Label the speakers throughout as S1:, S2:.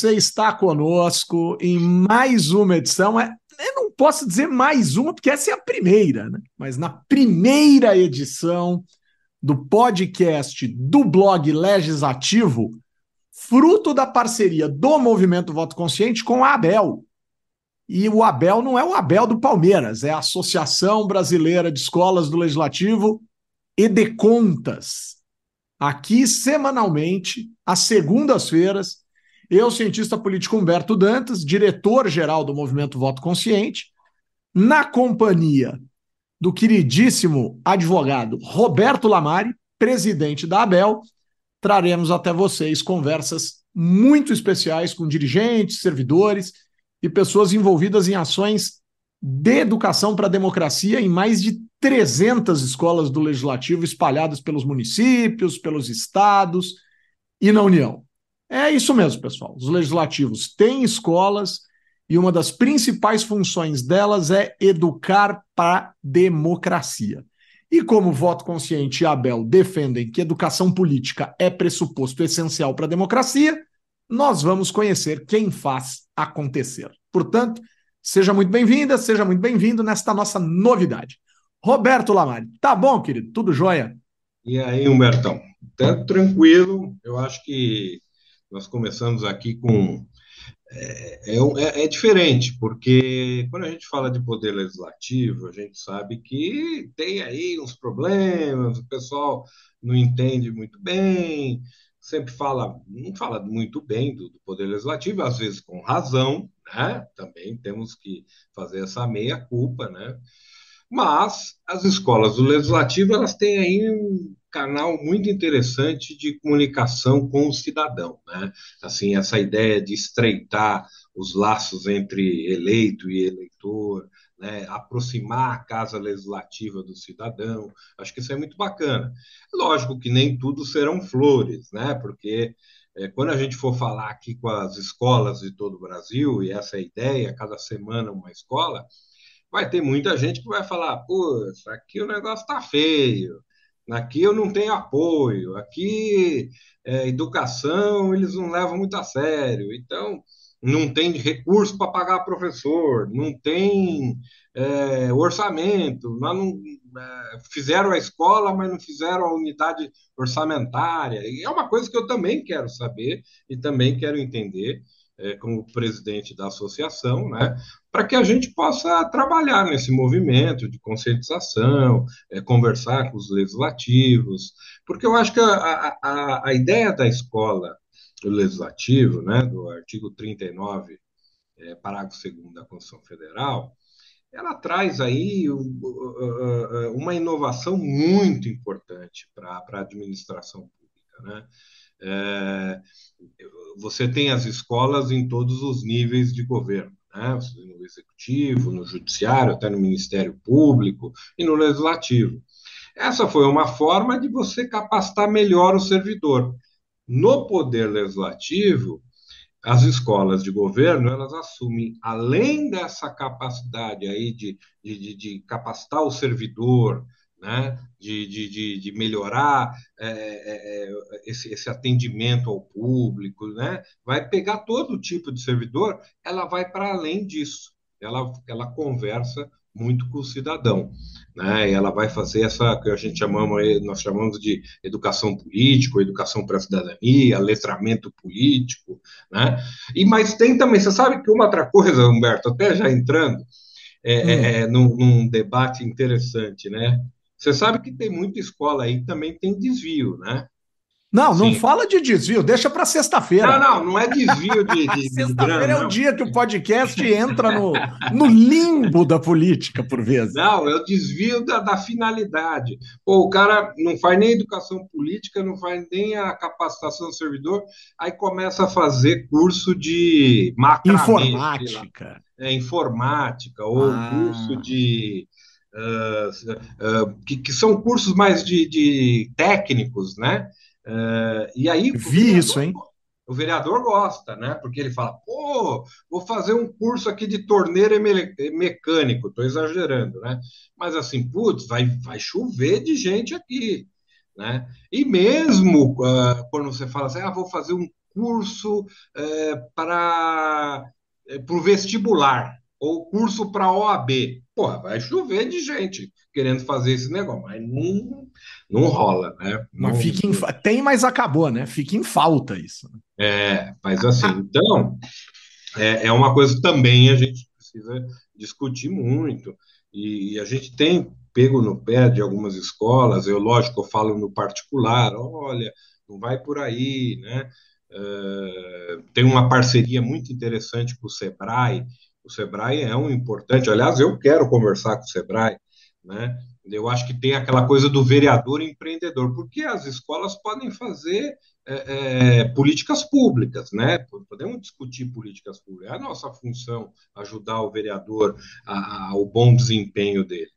S1: você está conosco em mais uma edição. É, eu não posso dizer mais uma, porque essa é a primeira, né? Mas na primeira edição do podcast do blog Legislativo, fruto da parceria do Movimento Voto Consciente com a Abel. E o Abel não é o Abel do Palmeiras, é a Associação Brasileira de Escolas do Legislativo e de Contas. Aqui, semanalmente, às segundas-feiras, eu, cientista político Humberto Dantas, diretor-geral do Movimento Voto Consciente, na companhia do queridíssimo advogado Roberto Lamari, presidente da ABEL, traremos até vocês conversas muito especiais com dirigentes, servidores e pessoas envolvidas em ações de educação para a democracia em mais de 300 escolas do legislativo espalhadas pelos municípios, pelos estados e na União. É isso mesmo, pessoal. Os legislativos têm escolas e uma das principais funções delas é educar para democracia. E como voto consciente e Abel defendem que educação política é pressuposto essencial para a democracia, nós vamos conhecer quem faz acontecer. Portanto, seja muito bem-vinda, seja muito bem-vindo nesta nossa novidade. Roberto Lamari, tá bom, querido? Tudo jóia?
S2: E aí, Humbertão? Tá tranquilo. Eu acho que nós começamos aqui com é, é, é, é, diferente, porque quando a gente fala de poder legislativo, a gente sabe que tem aí uns problemas, o pessoal não entende muito bem, sempre fala, não fala muito bem do, do poder legislativo, às vezes com razão, né? Também temos que fazer essa meia-culpa, né? Mas as escolas do legislativo, elas têm aí um canal muito interessante de comunicação com o cidadão, né? Assim, essa ideia de estreitar os laços entre eleito e eleitor, né? aproximar a casa legislativa do cidadão, acho que isso é muito bacana. Lógico que nem tudo serão flores, né? Porque é, quando a gente for falar aqui com as escolas de todo o Brasil, e essa é a ideia, cada semana uma escola, vai ter muita gente que vai falar, pô, aqui o negócio tá feio, Aqui eu não tenho apoio, aqui é, educação eles não levam muito a sério, então não tem recurso para pagar professor, não tem é, orçamento, não, é, fizeram a escola, mas não fizeram a unidade orçamentária. E é uma coisa que eu também quero saber e também quero entender é, como presidente da associação, né, para que a gente possa trabalhar nesse movimento de conscientização, é, conversar com os legislativos, porque eu acho que a, a, a ideia da escola legislativo, né, do artigo 39, é, parágrafo 2 da Constituição Federal, ela traz aí uma inovação muito importante para a administração pública, né? É, você tem as escolas em todos os níveis de governo, né? no executivo, no judiciário, até no Ministério Público e no legislativo. Essa foi uma forma de você capacitar melhor o servidor. No poder legislativo, as escolas de governo elas assumem, além dessa capacidade aí de, de, de capacitar o servidor, né, de, de, de, melhorar é, é, é, esse, esse atendimento ao público, né, vai pegar todo tipo de servidor, ela vai para além disso, ela, ela conversa muito com o cidadão, né, e ela vai fazer essa que a gente chamamos, nós chamamos de educação política, educação para a cidadania, letramento político, né, e mas tem também, você sabe que uma outra coisa, Humberto, até já entrando, é, é hum. é, num, num, debate interessante, né? Você sabe que tem muita escola aí que também tem desvio, né?
S1: Não, Sim. não fala de desvio, deixa para sexta-feira.
S2: Não, não, não é desvio de. de
S1: sexta-feira é o dia que o podcast entra no, no limbo da política, por vezes.
S2: Não, é o desvio da, da finalidade. Pô, o cara não faz nem educação política, não faz nem a capacitação do servidor, aí começa a fazer curso de
S1: macramê, Informática.
S2: É, informática, ou ah. curso de uh, uh, que, que, são cursos mais de, de técnicos, né? Uh, e aí.
S1: Vi isso, hein?
S2: O vereador gosta, né? Porque ele fala, pô, vou fazer um curso aqui de torneiro mecânico, estou exagerando, né? Mas assim, putz, vai, vai chover de gente aqui, né? E mesmo quando você fala assim, ah, vou fazer um curso é, para é, o vestibular ou curso para OAB. Porra, vai chover de gente querendo fazer esse negócio, mas não, não rola, né?
S1: Mas não, fica em, tem, mas acabou, né? Fica em falta isso.
S2: É, mas assim, então é, é uma coisa também a gente precisa discutir muito. E, e a gente tem pego no pé de algumas escolas, eu, lógico, eu falo no particular, olha, não vai por aí, né? Uh, tem uma parceria muito interessante com o Sebrae. O Sebrae é um importante, aliás, eu quero conversar com o Sebrae, né? Eu acho que tem aquela coisa do vereador empreendedor, porque as escolas podem fazer é, é, políticas públicas, né? Podemos discutir políticas públicas. É a nossa função ajudar o vereador ao bom desempenho dele.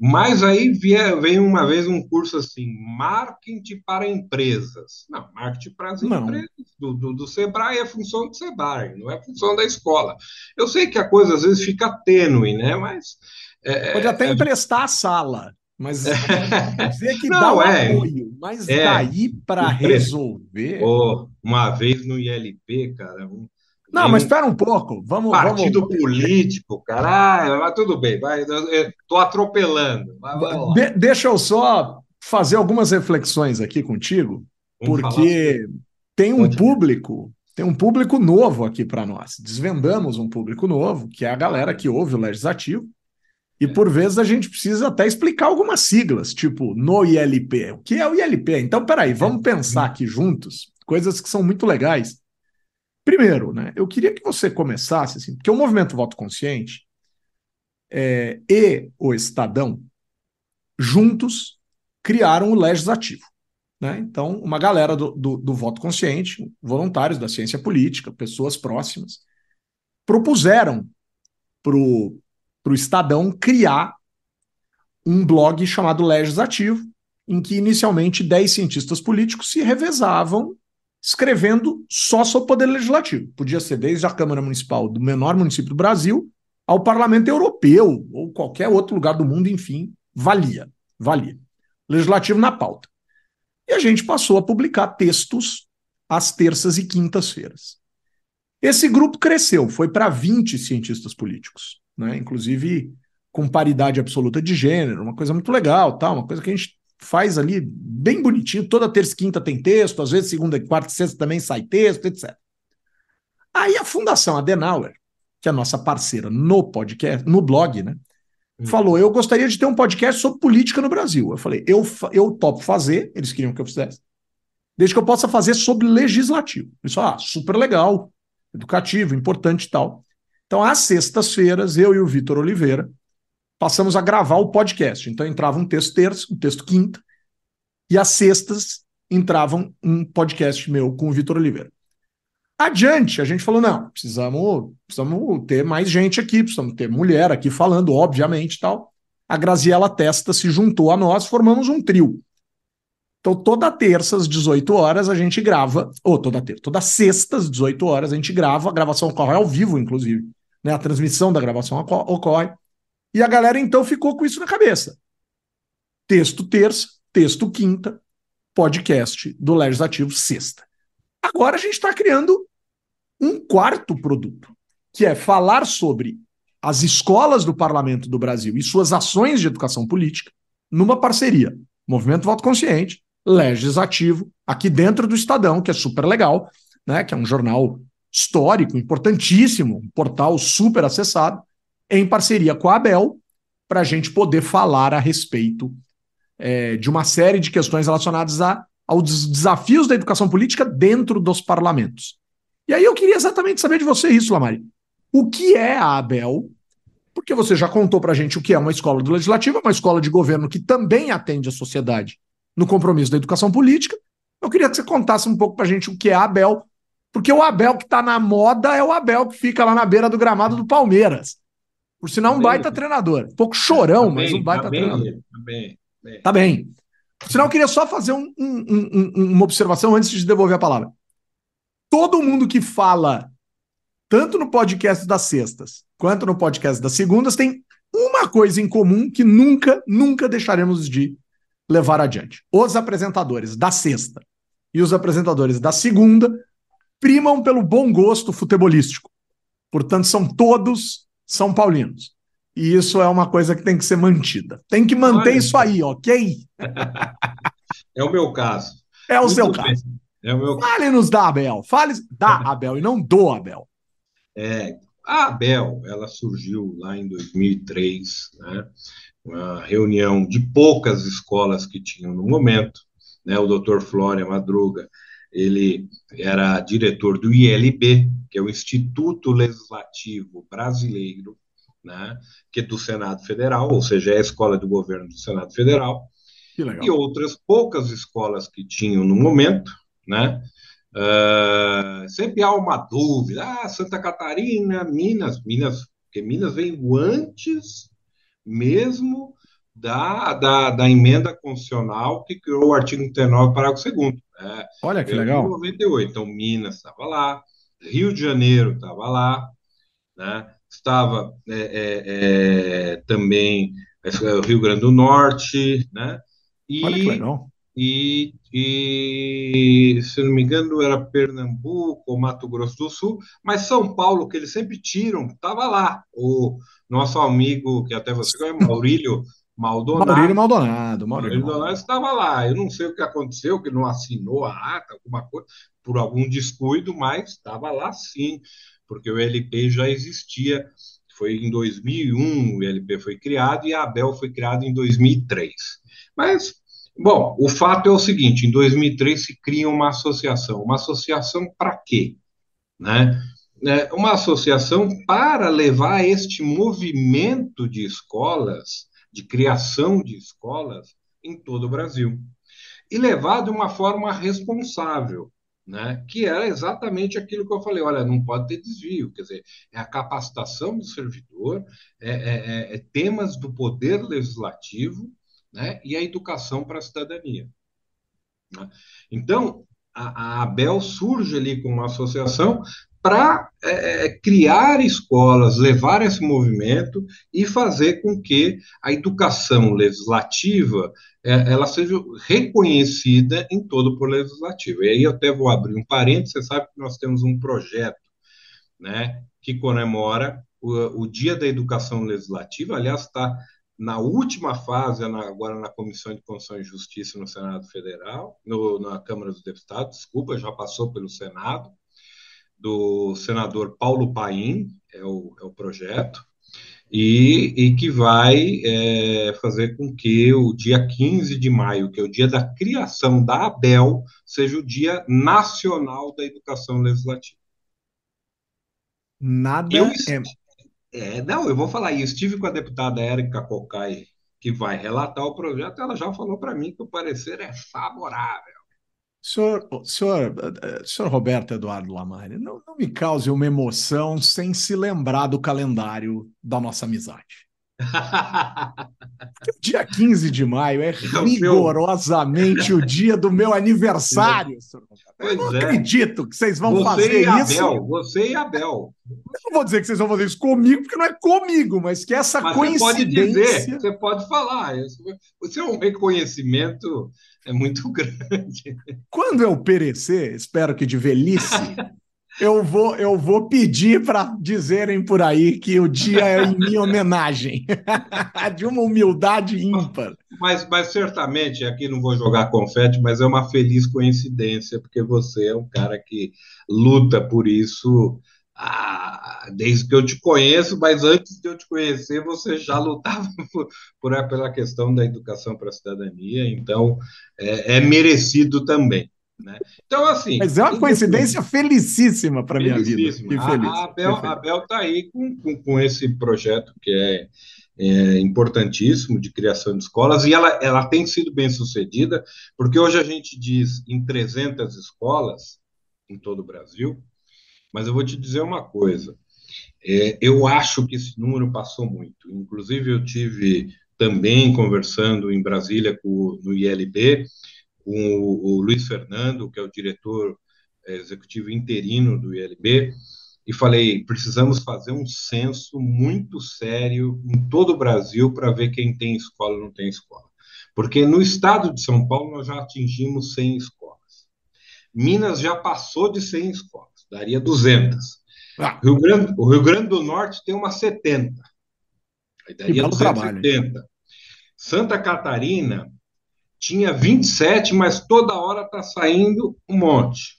S2: Mas aí vem uma vez um curso assim, marketing para empresas. Não, marketing para as não. empresas do, do, do, Sebrae é função do Sebrae, não é função da escola. Eu sei que a coisa às vezes fica tênue, né? Mas.
S1: É, Pode até é, emprestar a sala, mas dizer que não, dá o é, apoio, mas é, daí para resolver.
S2: Oh, uma vez no ILP, cara, um,
S1: não, mas espera um pouco. Vamos.
S2: Partido
S1: vamos...
S2: político, caralho, mas tudo bem, vai. Estou atropelando.
S1: De deixa eu só fazer algumas reflexões aqui contigo, vamos porque tem um Pode público, tem um público novo aqui para nós. Desvendamos um público novo, que é a galera que ouve o legislativo. E é. por vezes a gente precisa até explicar algumas siglas, tipo no ILP. O que é o ILP? Então, peraí, vamos é. pensar aqui juntos coisas que são muito legais Primeiro, né, eu queria que você começasse assim, porque o movimento voto consciente é, e o Estadão juntos criaram o legislativo. Né? Então, uma galera do, do, do voto consciente, voluntários da ciência política, pessoas próximas, propuseram para o Estadão criar um blog chamado Legislativo, em que inicialmente 10 cientistas políticos se revezavam escrevendo só sobre o poder legislativo. Podia ser desde a Câmara Municipal do menor município do Brasil ao Parlamento Europeu ou qualquer outro lugar do mundo, enfim, valia, valia. Legislativo na pauta. E a gente passou a publicar textos às terças e quintas-feiras. Esse grupo cresceu, foi para 20 cientistas políticos, né? inclusive com paridade absoluta de gênero, uma coisa muito legal, tá? uma coisa que a gente faz ali bem bonitinho, toda terça e quinta tem texto, às vezes segunda, quarta e sexta também sai texto, etc. Aí a Fundação Adenauer, que é a nossa parceira no podcast, no blog, né? Hum. Falou: eu gostaria de ter um podcast sobre política no Brasil. Eu falei, eu, eu topo fazer, eles queriam que eu fizesse, desde que eu possa fazer sobre legislativo. Eles falaram, ah, super legal, educativo, importante e tal. Então, às sextas-feiras, eu e o Vitor Oliveira passamos a gravar o podcast. Então entrava um texto terça, um texto quinta, e às sextas entrava um podcast meu com o Vitor Oliveira. Adiante, a gente falou: não, precisamos, precisamos ter mais gente aqui, precisamos ter mulher aqui falando, obviamente tal. A Graziela Testa se juntou a nós, formamos um trio. Então, toda terça, às 18 horas, a gente grava, ou toda terça, toda sexta, às 18 horas, a gente grava, a gravação ocorre ao vivo, inclusive. Né? A transmissão da gravação ocorre. E a galera então ficou com isso na cabeça. Texto terça, texto quinta, podcast do Legislativo sexta. Agora a gente está criando um quarto produto, que é falar sobre as escolas do parlamento do Brasil e suas ações de educação política numa parceria. Movimento Voto Consciente, Legislativo, aqui dentro do Estadão, que é super legal, né, que é um jornal histórico, importantíssimo, um portal super acessado, em parceria com a Abel, para a gente poder falar a respeito é, de uma série de questões relacionadas a, aos desafios da educação política dentro dos parlamentos. E aí eu queria exatamente saber de você isso, Lamari. O que é a Abel? Porque você já contou para a gente o que é uma escola do Legislativo, uma escola de governo que também atende a sociedade no compromisso da educação política. Eu queria que você contasse um pouco para a gente o que é a Abel, porque o Abel que está na moda é o Abel que fica lá na beira do gramado do Palmeiras. Por sinal, um baita treinador. Um pouco chorão, tá mas um baita tá treinador. Tá bem. Tá. Por sinal, eu queria só fazer um, um, uma observação antes de devolver a palavra. Todo mundo que fala, tanto no podcast das sextas quanto no podcast das segundas, tem uma coisa em comum que nunca, nunca deixaremos de levar adiante. Os apresentadores da sexta e os apresentadores da segunda primam pelo bom gosto futebolístico. Portanto, são todos São Paulinos. E isso é uma coisa que tem que ser mantida. Tem que manter Olha, isso aí, ok?
S2: É o meu caso.
S1: É o Muito seu bem. caso.
S2: É o meu
S1: Fale-nos da Abel. Fale da Abel e não do Abel.
S2: É, a Abel, ela surgiu lá em 2003, né? Uma reunião de poucas escolas que tinham no momento, né? O Dr. Flória Madruga, ele era diretor do ILB, que é o Instituto Legislativo Brasileiro, né? Que é do Senado Federal, ou seja, é a escola do governo do Senado Federal. E outras poucas escolas que tinham no momento, né? Uh, sempre há uma dúvida, ah, Santa Catarina, Minas, Minas, porque Minas veio antes mesmo da, da, da emenda constitucional que criou o artigo 39, parágrafo 2 né?
S1: Olha que legal.
S2: Em 98, então Minas estava lá, Rio de Janeiro estava lá, né? estava é, é, é, também o Rio Grande do Norte, né?
S1: E, Olha que legal.
S2: E, e, se não me engano, era Pernambuco ou Mato Grosso do Sul, mas São Paulo, que eles sempre tiram, estava lá. O nosso amigo, que até você conhece, Maurílio Maldonado.
S1: Maurílio Maldonado.
S2: Maurílio Maldonado estava lá. Eu não sei o que aconteceu, que não assinou a ata, alguma coisa, por algum descuido, mas estava lá sim, porque o LP já existia. Foi em 2001 o LP foi criado e a Abel foi criado em 2003. Mas, bom, o fato é o seguinte: em 2003 se cria uma associação. Uma associação para quê? Né? É uma associação para levar este movimento de escolas, de criação de escolas, em todo o Brasil. E levar de uma forma responsável, né? que era exatamente aquilo que eu falei: olha, não pode ter desvio, quer dizer, é a capacitação do servidor, é, é, é, é temas do poder legislativo né, e a educação para a cidadania. Né? Então, a, a, Abel surge ali com uma associação para é, é, criar escolas, levar esse movimento e fazer com que a educação legislativa é, ela seja reconhecida em todo o legislativo. E aí eu até vou abrir um parênteses, você sabe que nós temos um projeto né, que comemora o, o Dia da Educação Legislativa, aliás, está na última fase, agora na Comissão de Constituição e Justiça no Senado Federal, no, na Câmara dos Deputados, desculpa, já passou pelo Senado, do senador Paulo Paim, é o, é o projeto, e, e que vai é, fazer com que o dia 15 de maio, que é o dia da criação da ABEL, seja o Dia Nacional da Educação Legislativa.
S1: Nada eu, é
S2: é, não, eu vou falar. E estive com a deputada Érica Cocai, que vai relatar o projeto, ela já falou para mim que o parecer é favorável.
S1: Senhor, senhor, senhor Roberto Eduardo Lamari, não, não me cause uma emoção sem se lembrar do calendário da nossa amizade. o dia 15 de maio é, é rigorosamente o dia do meu aniversário. Eu não é. acredito que vocês vão
S2: você
S1: fazer
S2: e Abel,
S1: isso.
S2: Você e Abel.
S1: Eu não vou dizer que vocês vão fazer isso comigo, porque não é comigo, mas que essa mas coincidência.
S2: Você pode dizer, você pode falar. Isso é um reconhecimento é muito grande.
S1: Quando eu perecer, espero que de velhice, eu vou, eu vou pedir para dizerem por aí que o dia é em minha homenagem, de uma humildade ímpar.
S2: Mas, mas certamente, aqui não vou jogar confete, mas é uma feliz coincidência, porque você é um cara que luta por isso ah, desde que eu te conheço, mas antes de eu te conhecer, você já lutava por, por pela questão da educação para a cidadania, então é, é merecido também. Né? Então, assim.
S1: Mas é uma coincidência felicíssima para minha vida.
S2: Feliz. A, Abel está aí com, com, com, esse projeto que é, é, importantíssimo de criação de escolas e ela, ela tem sido bem sucedida, porque hoje a gente diz em 300 escolas em todo o Brasil, mas eu vou te dizer uma coisa. É, eu acho que esse número passou muito. Inclusive, eu tive também conversando em Brasília com, no ILB com o, o Luiz Fernando, que é o diretor é, executivo interino do ILB, e falei: precisamos fazer um censo muito sério em todo o Brasil para ver quem tem escola e não tem escola. Porque no estado de São Paulo nós já atingimos 100 escolas. Minas já passou de 100 escolas. Daria 200. Ah. Rio Grande, o Rio Grande do Norte tem umas 70. Aí daria 270. Santa Catarina tinha 27, mas toda hora está saindo um monte.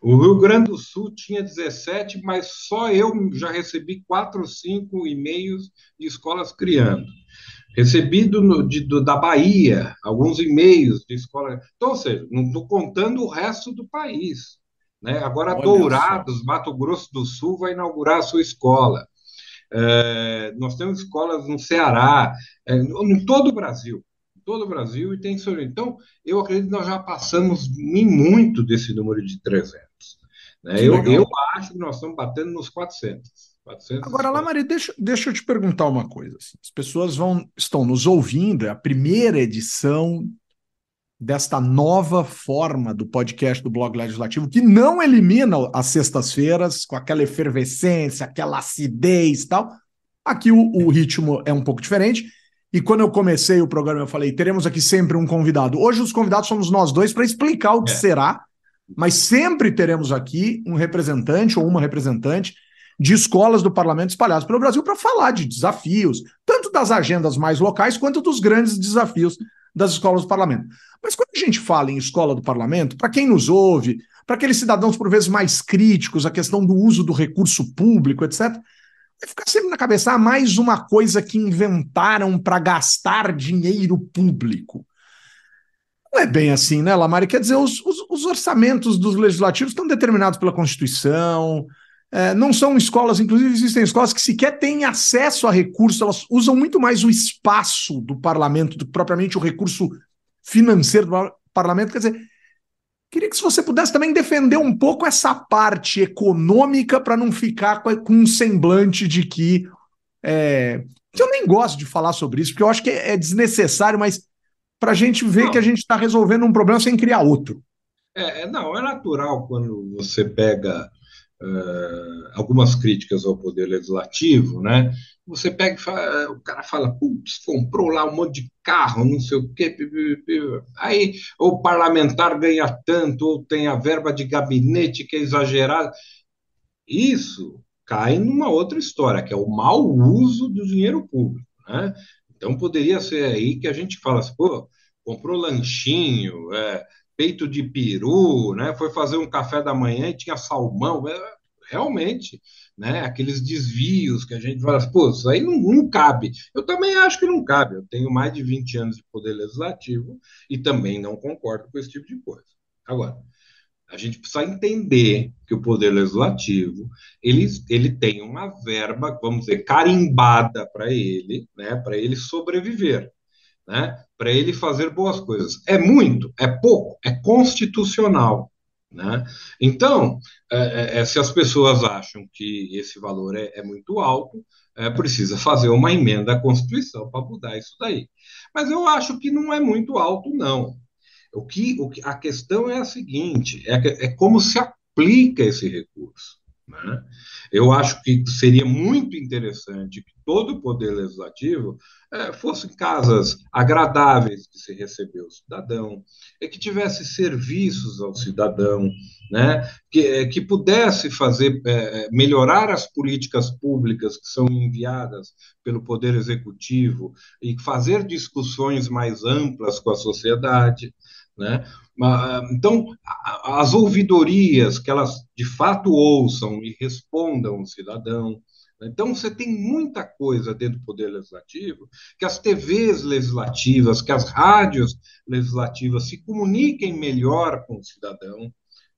S2: O Rio Grande do Sul tinha 17, mas só eu já recebi 4 ou 5 e-mails de escolas criando. Recebi do, de, do, da Bahia alguns e-mails de escola. Então, ou seja, não estou contando o resto do país. Né? Agora, Olha Dourados. Mato Grosso do Sul, vai inaugurar a sua escola. É, nós temos escolas no Ceará, é, em todo o Brasil todo o Brasil e tem Então, eu acredito que nós já passamos em muito desse número de 300. Né? Eu, eu acho que nós estamos batendo nos 400. 400
S1: Agora, lá, Maria, deixa, deixa eu te perguntar uma coisa. Assim. As pessoas vão estão nos ouvindo, é a primeira edição desta nova forma do podcast do Blog Legislativo, que não elimina as sextas-feiras com aquela efervescência, aquela acidez e tal. Aqui o, o ritmo é um pouco diferente e quando eu comecei o programa, eu falei: teremos aqui sempre um convidado. Hoje, os convidados somos nós dois para explicar o que é. será, mas sempre teremos aqui um representante ou uma representante de escolas do parlamento espalhadas pelo Brasil para falar de desafios, tanto das agendas mais locais quanto dos grandes desafios das escolas do parlamento. Mas quando a gente fala em escola do parlamento, para quem nos ouve, para aqueles cidadãos por vezes mais críticos, a questão do uso do recurso público, etc., ficar sempre na cabeça, ah, mais uma coisa que inventaram para gastar dinheiro público. Não é bem assim, né, Lamari? Quer dizer, os, os, os orçamentos dos legislativos estão determinados pela Constituição, é, não são escolas, inclusive existem escolas que sequer têm acesso a recursos, elas usam muito mais o espaço do parlamento do que propriamente o recurso financeiro do parlamento. Quer dizer, Queria que se você pudesse também defender um pouco essa parte econômica para não ficar com um semblante de que. É... Eu nem gosto de falar sobre isso, porque eu acho que é desnecessário, mas para a gente ver não. que a gente está resolvendo um problema sem criar outro.
S2: É, é, não, é natural quando você pega uh, algumas críticas ao poder legislativo, né? você pega e fala, o cara fala, putz, comprou lá um monte de carro, não sei o quê, aí o parlamentar ganha tanto, ou tem a verba de gabinete que é exagerada. Isso cai numa outra história, que é o mau uso do dinheiro público. Né? Então poderia ser aí que a gente fala assim, pô, comprou lanchinho, é, peito de peru, né? foi fazer um café da manhã e tinha salmão. É, realmente né? Aqueles desvios que a gente fala, pô, isso aí não, não cabe. Eu também acho que não cabe. Eu tenho mais de 20 anos de poder legislativo e também não concordo com esse tipo de coisa. Agora, a gente precisa entender que o poder legislativo ele, ele tem uma verba, vamos dizer, carimbada para ele, né, para ele sobreviver, né, para ele fazer boas coisas. É muito, é pouco, é constitucional. Né? Então, é, é, é, se as pessoas acham que esse valor é, é muito alto, é, precisa fazer uma emenda à Constituição para mudar isso daí. Mas eu acho que não é muito alto, não. O que, o que a questão é a seguinte: é, é como se aplica esse recurso. Né? Eu acho que seria muito interessante que todo o poder legislativo é, fossem casas agradáveis de se receber o cidadão, é que tivesse serviços ao cidadão, né? que, é, que pudesse fazer é, melhorar as políticas públicas que são enviadas pelo poder executivo e fazer discussões mais amplas com a sociedade. Né? Então, as ouvidorias, que elas de fato ouçam e respondam ao cidadão. Né? Então, você tem muita coisa dentro do Poder Legislativo, que as TVs legislativas, que as rádios legislativas se comuniquem melhor com o cidadão,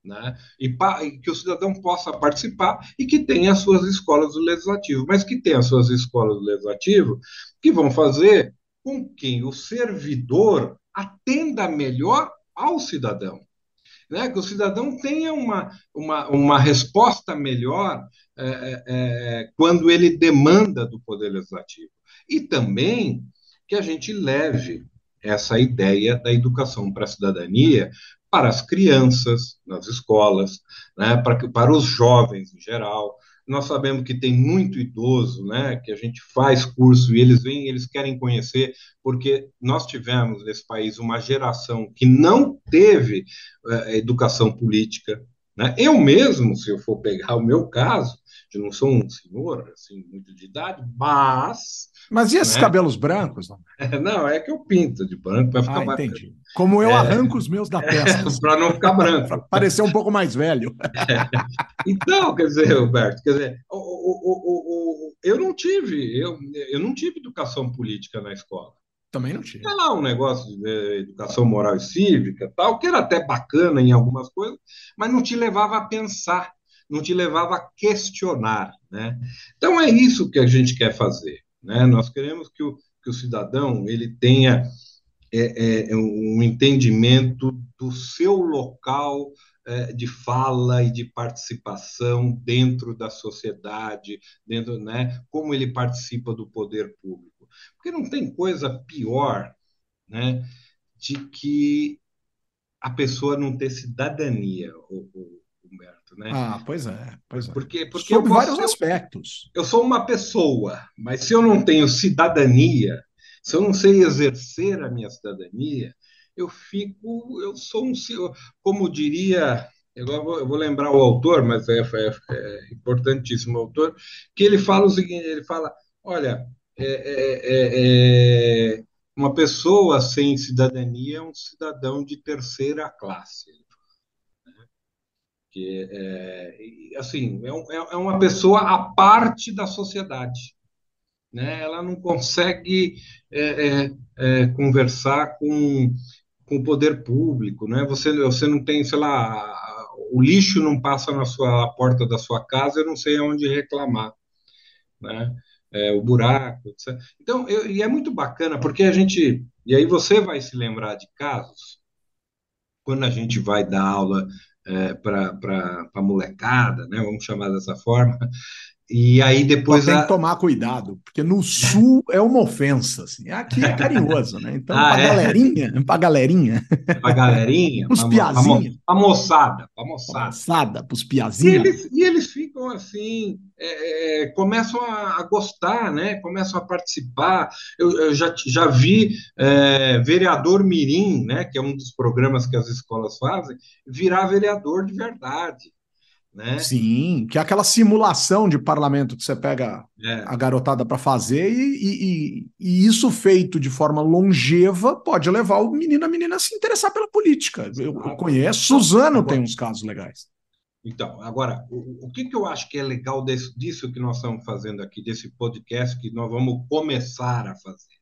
S2: né? E, e, que o cidadão possa participar e que tenha as suas escolas do legislativo, mas que tenha as suas escolas do legislativo que vão fazer com que o servidor atenda melhor ao cidadão. Né? Que o cidadão tenha uma, uma, uma resposta melhor é, é, é, quando ele demanda do Poder Legislativo. E também que a gente leve essa ideia da educação para a cidadania para as crianças nas escolas, né, para, para os jovens em geral, nós sabemos que tem muito idoso, né, que a gente faz curso e eles vêm, eles querem conhecer, porque nós tivemos nesse país uma geração que não teve uh, educação política, Né? Eu mesmo, se eu for pegar o meu caso, eu não sou um senhor assim, muito de idade, mas.
S1: Mas e esses né? cabelos brancos? Não?
S2: não, é que eu pinto de branco para ficar
S1: ah, mais. Entendi. Como eu é... arranco os meus da testa.
S2: para não ficar branco. para
S1: parecer um pouco mais velho.
S2: então, quer dizer, Roberto, quer dizer, o, o, o, eu não tive, eu, eu não tive educação política na escola.
S1: Também não tinha.
S2: Tinha lá um negócio de educação moral e cívica, tal, que era até bacana em algumas coisas, mas não te levava a pensar, não te levava a questionar, né? Então é isso que a gente quer fazer, né? Nós queremos que o, que o cidadão ele tenha é, é, um entendimento do seu local é, de fala e de participação dentro da sociedade, dentro, né? Como ele participa do poder público. Porque não tem coisa pior né, de que a pessoa não ter cidadania, o, o Humberto. Né?
S1: Ah, pois é, pois é.
S2: Porque, porque
S1: Sob vários aspectos.
S2: Eu sou uma pessoa, mas se eu não tenho cidadania, se eu não sei exercer a minha cidadania, eu fico, eu sou um, como diria, eu vou, eu vou lembrar o autor, mas é, é, é importantíssimo o autor, que ele fala o seguinte, ele fala, olha, é é, é, é, uma pessoa sem cidadania é um cidadão de terceira classe. Né? Que é, assim, é, é uma pessoa à parte da sociedade. Né? Ela não consegue conversar com, com o poder público, né? Você, você não tem, sei lá, o lixo não passa na sua porta da sua casa, eu não sei aonde reclamar, né? É, o buraco. Etc. Então, eu, e é muito bacana, porque a gente. E aí você vai se lembrar de casos, quando a gente vai dar aula é, para a molecada, né, vamos chamar dessa forma, e aí depois.
S1: Só tem a... que tomar cuidado, porque no sul é uma ofensa. Assim. Aqui é carinhoso, né? Então, ah, para é? galerinha, para galerinha.
S2: Para galerinha.
S1: os piazinhos.
S2: Para moçada. Para moçada.
S1: moçada, para os piazinhos.
S2: E eles, e eles ficam assim, é, é, começam a, a, gostar, né? Começam a participar. Eu, eu já, já vi é, vereador Mirim, né? Que é um dos programas que as escolas fazem, virar vereador de verdade. Né?
S1: Sim, que é aquela simulação de parlamento que você pega é. a garotada para fazer, e, e, e, isso feito de forma longeva pode levar o menino a menina a se interessar pela política. Eu, eu conheço, Suzano agora, tem uns casos legais.
S2: Então, agora, o, o que, que eu acho que é legal desse, disso que nós estamos fazendo aqui, desse podcast que nós vamos começar a fazer?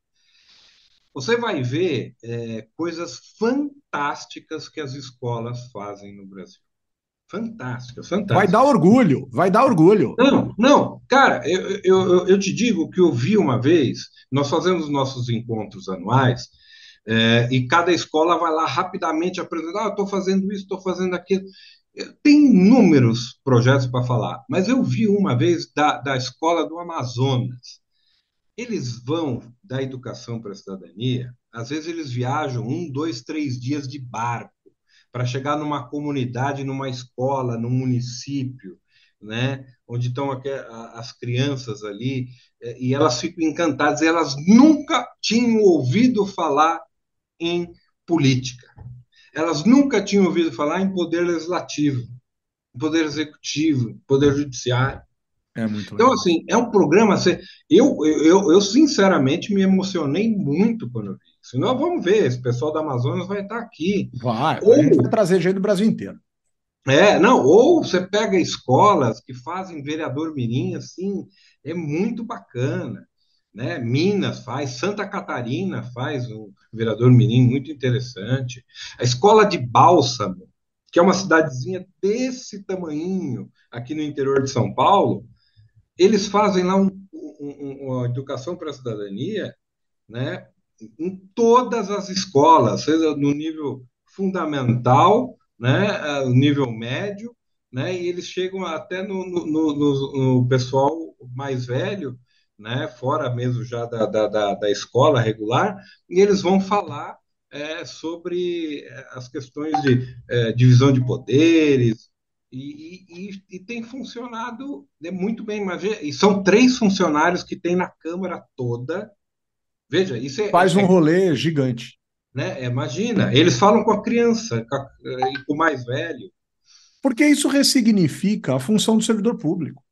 S2: Você vai ver é, coisas fantásticas que as escolas fazem no Brasil. Fantástica, fantástica.
S1: Vai dar orgulho, vai dar orgulho.
S2: Não, não, cara, eu, eu, eu te digo que eu vi uma vez, nós fazemos nossos encontros anuais, é, e cada escola vai lá rapidamente apresentar, ah, estou fazendo isso, estou fazendo aquilo. Tem inúmeros projetos para falar, mas eu vi uma vez da, da escola do Amazonas. Eles vão da educação para a cidadania, às vezes eles viajam um, dois, três dias de barco para chegar numa comunidade, numa escola, num município, né, onde estão as crianças ali, é, e elas ficam encantadas, elas nunca tinham ouvido falar em política. Elas nunca tinham ouvido falar em poder legislativo, poder executivo, poder judiciário.
S1: É muito
S2: então, assim, é um programa. Assim, eu, eu, eu, sinceramente, me emocionei muito quando eu vi. Se nós vamos ver, esse pessoal da Amazonas vai estar aqui.
S1: Vai, ou, a gente vai trazer gente do Brasil inteiro.
S2: É, não, ou você pega escolas que fazem vereador mirim, assim, é muito bacana. Né? Minas faz, Santa Catarina faz um vereador mirim muito interessante. A escola de Bálsamo, que é uma cidadezinha desse tamanho aqui no interior de São Paulo, eles fazem lá um, um, uma educação para a cidadania, né? em todas as escolas, seja no nível fundamental, né, nível médio, né, e eles chegam até no, no, no, no pessoal mais velho, né, fora mesmo já da, da, da, escola regular, e eles vão falar é, sobre é, as questões de é, divisão de poderes, e, e, e, tem funcionado né, muito bem. Imagina, e são três funcionários que tem na Câmara toda, Veja, isso é.
S1: Faz um é, rolê gigante.
S2: Né? Imagina, eles falam com a criança com a, e com o mais velho.
S1: Porque isso ressignifica a função do servidor público.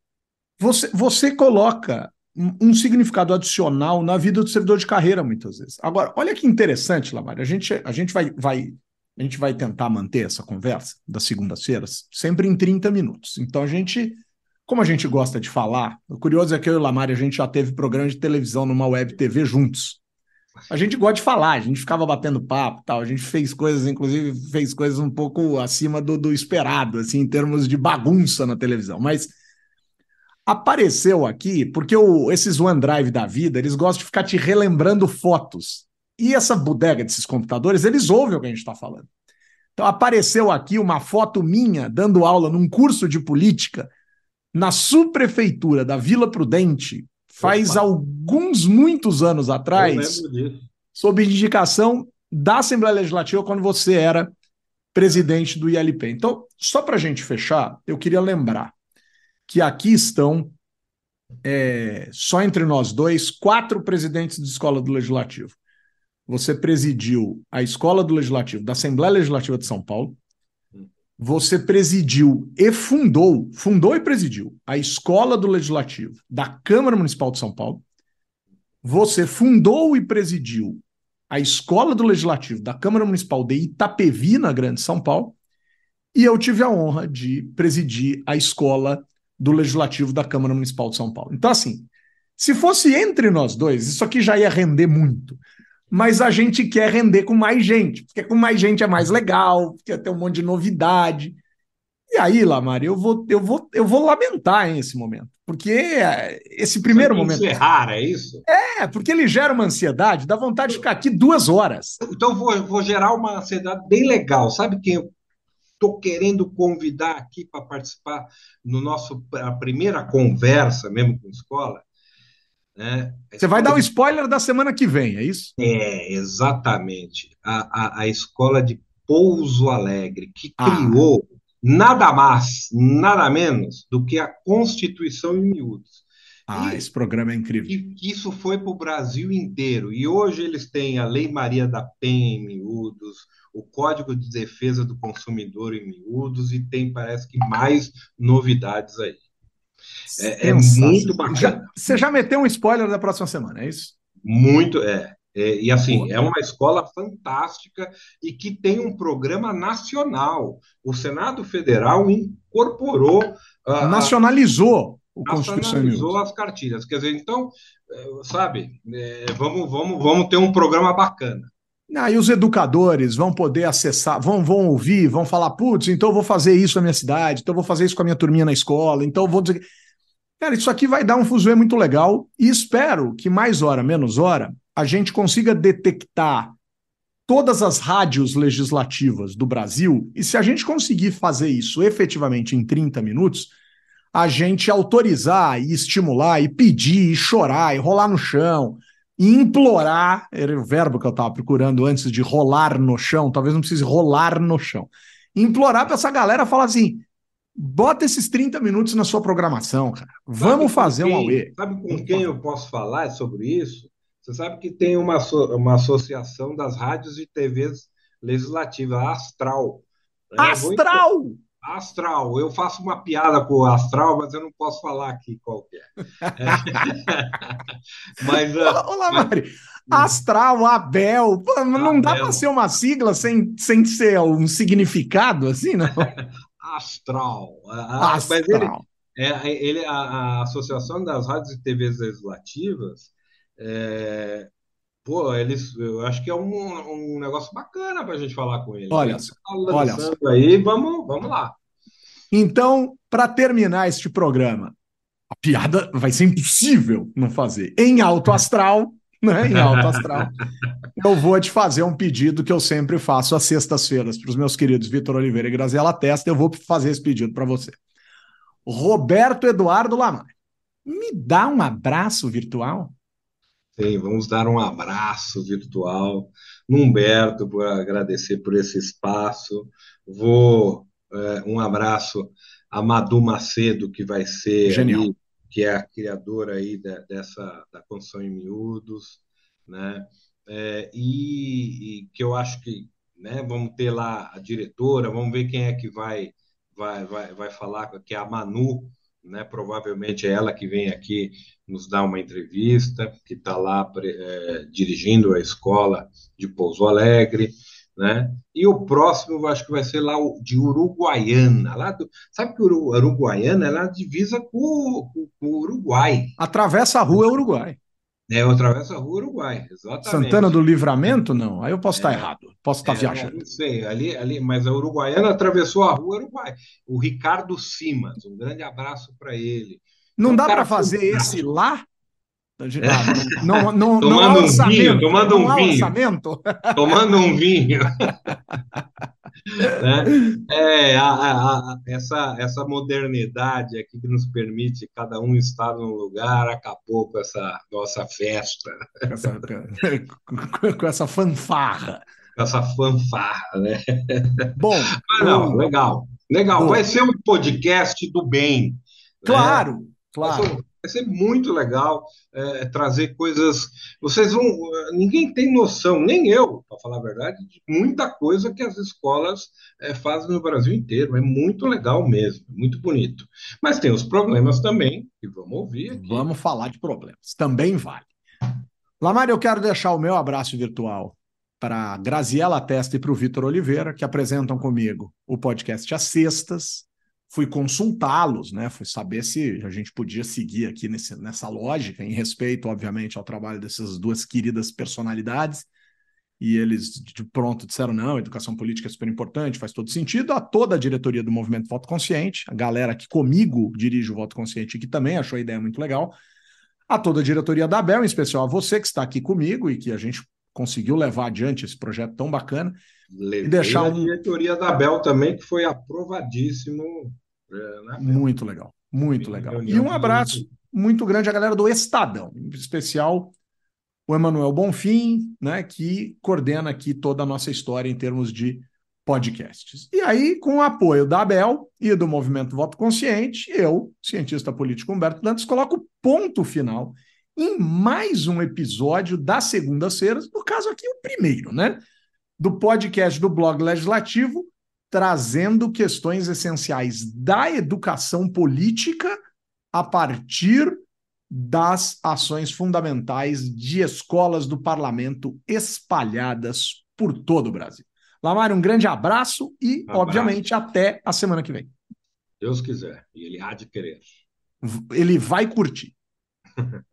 S1: Você, você coloca um significado adicional na vida do servidor de carreira, muitas vezes. Agora, olha que interessante, Lamar. A gente, a gente vai, vai, a gente vai tentar manter essa conversa das segundas-feiras sempre em 30 minutos. Então a gente, como a gente gosta de falar, o curioso é que eu e o Lamar a gente já teve programa de televisão numa web TV juntos. A gente gosta de falar, a gente ficava batendo papo, tal. A gente fez coisas, inclusive fez coisas um pouco acima do, do esperado, assim, em termos de bagunça na televisão. Mas apareceu aqui porque o, esses OneDrive da vida, eles gostam de ficar te relembrando fotos. E essa bodega desses computadores, eles ouvem o que a gente está falando. Então apareceu aqui uma foto minha dando aula num curso de política na subprefeitura da Vila Prudente, faz Opa. alguns, muitos anos atrás, sob indicação da Assembleia Legislativa, quando você era presidente do ILP. Então, só para a gente fechar, eu queria lembrar que aqui estão, é, só entre nós dois, quatro presidentes de escola do Legislativo. Você presidiu a escola do Legislativo, da Assembleia Legislativa de São Paulo. Você presidiu e fundou, fundou e presidiu a escola do Legislativo da Câmara Municipal de São Paulo. Você fundou e presidiu a escola do Legislativo da Câmara Municipal de Itapevi, na Grande São Paulo. E eu tive a honra de presidir a escola do Legislativo da Câmara Municipal de São Paulo. Então, assim, se fosse entre nós dois, isso aqui já ia render muito. Mas a gente quer render com mais gente, porque com mais gente é mais legal, quer ter um monte de novidade. E aí, Lamar, eu vou, eu vou, eu vou lamentar hein, esse momento, porque esse primeiro momento.
S2: Encerrar, é isso?
S1: É, porque ele gera uma ansiedade, dá vontade de ficar aqui duas horas.
S2: Então vou, vou gerar uma ansiedade bem legal. Sabe quem eu estou querendo convidar aqui para participar no nosso a primeira conversa mesmo com a escola.
S1: Né? A Você vai dar um spoiler da semana que vem, é isso?
S2: É, exatamente. A, a, a escola de Pouso Alegre, que ah. criou nada mais, nada menos do que a Constituição em miúdos.
S1: Ah, e, esse programa é incrível.
S2: E isso foi para o Brasil inteiro. E hoje eles têm a Lei Maria da Penha em miúdos, o Código de Defesa do Consumidor em miúdos, e tem, parece que, mais novidades aí.
S1: É, é muito bacana. Já, você já meteu um spoiler da próxima semana, é isso?
S2: Muito, é. É, e assim, é uma escola fantástica e que tem um programa nacional. O Senado Federal incorporou.
S1: Uh, nacionalizou
S2: o Nacionalizou as cartilhas. Quer dizer, então, é, sabe, é, vamos, vamos, vamos ter um programa bacana.
S1: Ah, e os educadores vão poder acessar, vão, vão ouvir, vão falar, putz, então eu vou fazer isso na minha cidade, então eu vou fazer isso com a minha turminha na escola, então eu vou dizer. Cara, isso aqui vai dar um fuzuê muito legal e espero que mais hora, menos hora, a gente consiga detectar todas as rádios legislativas do Brasil e se a gente conseguir fazer isso efetivamente em 30 minutos, a gente autorizar e estimular e pedir e chorar e rolar no chão e implorar, era o verbo que eu estava procurando antes de rolar no chão, talvez não precise rolar no chão. Implorar para essa galera falar assim: bota esses 30 minutos na sua programação, cara. Vamos fazer
S2: quem,
S1: um Aue.
S2: Sabe com quem eu posso falar sobre isso? Você sabe que tem uma, uma associação das rádios e TVs legislativas, a Astral.
S1: Astral!
S2: Astral, eu faço uma piada com o Astral, mas eu não posso falar aqui qual é.
S1: mas, uh, Olá, Mari. Astral, Abel, não Abel. dá para ser uma sigla sem, sem ser um significado assim, não?
S2: Astral. Astral. Mas ele, é, ele a, a, Associação das Rádios e TVs Legislativas é, Pô, eles, eu acho que é um, um negócio bacana para a gente falar com eles.
S1: Olha tá olha
S2: aí, vamos, vamos lá.
S1: Então, para terminar este programa, a piada vai ser impossível não fazer. Em alto astral, né? Em alto astral, eu vou te fazer um pedido que eu sempre faço às sextas-feiras para os meus queridos Vitor Oliveira e Graziela Testa. Eu vou fazer esse pedido para você. Roberto Eduardo Lamar, me dá um abraço virtual?
S2: Sim, vamos dar um abraço virtual no Humberto por agradecer por esse espaço. Vou é, um abraço a Madu Macedo, que vai ser
S1: ali,
S2: que é a criadora aí de, dessa da construção em miúdos, né? É, e, e, que eu acho que né, vamos ter lá a diretora, vamos ver quem é que vai vai, vai, vai falar, que é a Manu, né? Provavelmente é ela que vem aqui nos dar uma entrevista, que está lá é, dirigindo a escola de Pouso Alegre, né? E o próximo, acho que vai ser lá de Uruguaiana. Lá do, sabe que Uruguaiana lá divisa com, com, com o Uruguai.
S1: Atravessa a rua é Uruguai.
S2: É, eu atravesso a rua Uruguai, exatamente.
S1: Santana do Livramento, não? Aí eu posso estar é, errado, posso estar é, viajando.
S2: Não sei, ali, ali, mas a Uruguaiana atravessou a rua Uruguai. O Ricardo Simas, um grande abraço para ele.
S1: Não é dá para fazer esse lá?
S2: Ah, não, não, tomando não um vinho, tomando um vinho. Orçamento. Tomando um vinho. né? É, a, a, essa, essa modernidade aqui que nos permite cada um estar num lugar acabou com essa nossa festa.
S1: Com essa, com essa fanfarra.
S2: Com essa fanfarra, né?
S1: Bom,
S2: Mas não, legal. Legal, bom. vai ser um podcast do bem.
S1: Claro, né? claro.
S2: Vai ser muito legal é, trazer coisas. Vocês vão. Ninguém tem noção, nem eu, para falar a verdade, de muita coisa que as escolas é, fazem no Brasil inteiro. É muito legal mesmo, muito bonito. Mas tem os problemas também, que vamos ouvir aqui.
S1: Vamos falar de problemas. Também vale. Lamar, eu quero deixar o meu abraço virtual para Graziela Testa e para o Vitor Oliveira, que apresentam comigo o podcast Às Sextas fui consultá-los, né? Fui saber se a gente podia seguir aqui nesse, nessa lógica, em respeito, obviamente, ao trabalho dessas duas queridas personalidades. E eles, de pronto, disseram: não, educação política é super importante, faz todo sentido. A toda a diretoria do Movimento Voto Consciente, a galera que comigo dirige o Voto Consciente, que também achou a ideia muito legal. A toda a diretoria da Bel, em especial a você que está aqui comigo e que a gente conseguiu levar adiante esse projeto tão bacana.
S2: Levei e deixar um... a diretoria da Bel também, que foi aprovadíssimo
S1: é, né? Muito legal, muito legal. E um abraço muito grande à galera do Estadão, em especial o Emanuel Bonfim, né, que coordena aqui toda a nossa história em termos de podcasts. E aí, com o apoio da Abel e do Movimento Voto Consciente, eu, cientista político Humberto Dantas, coloco ponto final em mais um episódio das segundas-feiras, no caso aqui o primeiro, né? Do podcast do Blog Legislativo, trazendo questões essenciais da educação política a partir das ações fundamentais de escolas do parlamento espalhadas por todo o Brasil. Lamar, um grande abraço e, abraço. obviamente, até a semana que vem.
S2: Deus quiser, e ele há de querer.
S1: Ele vai curtir.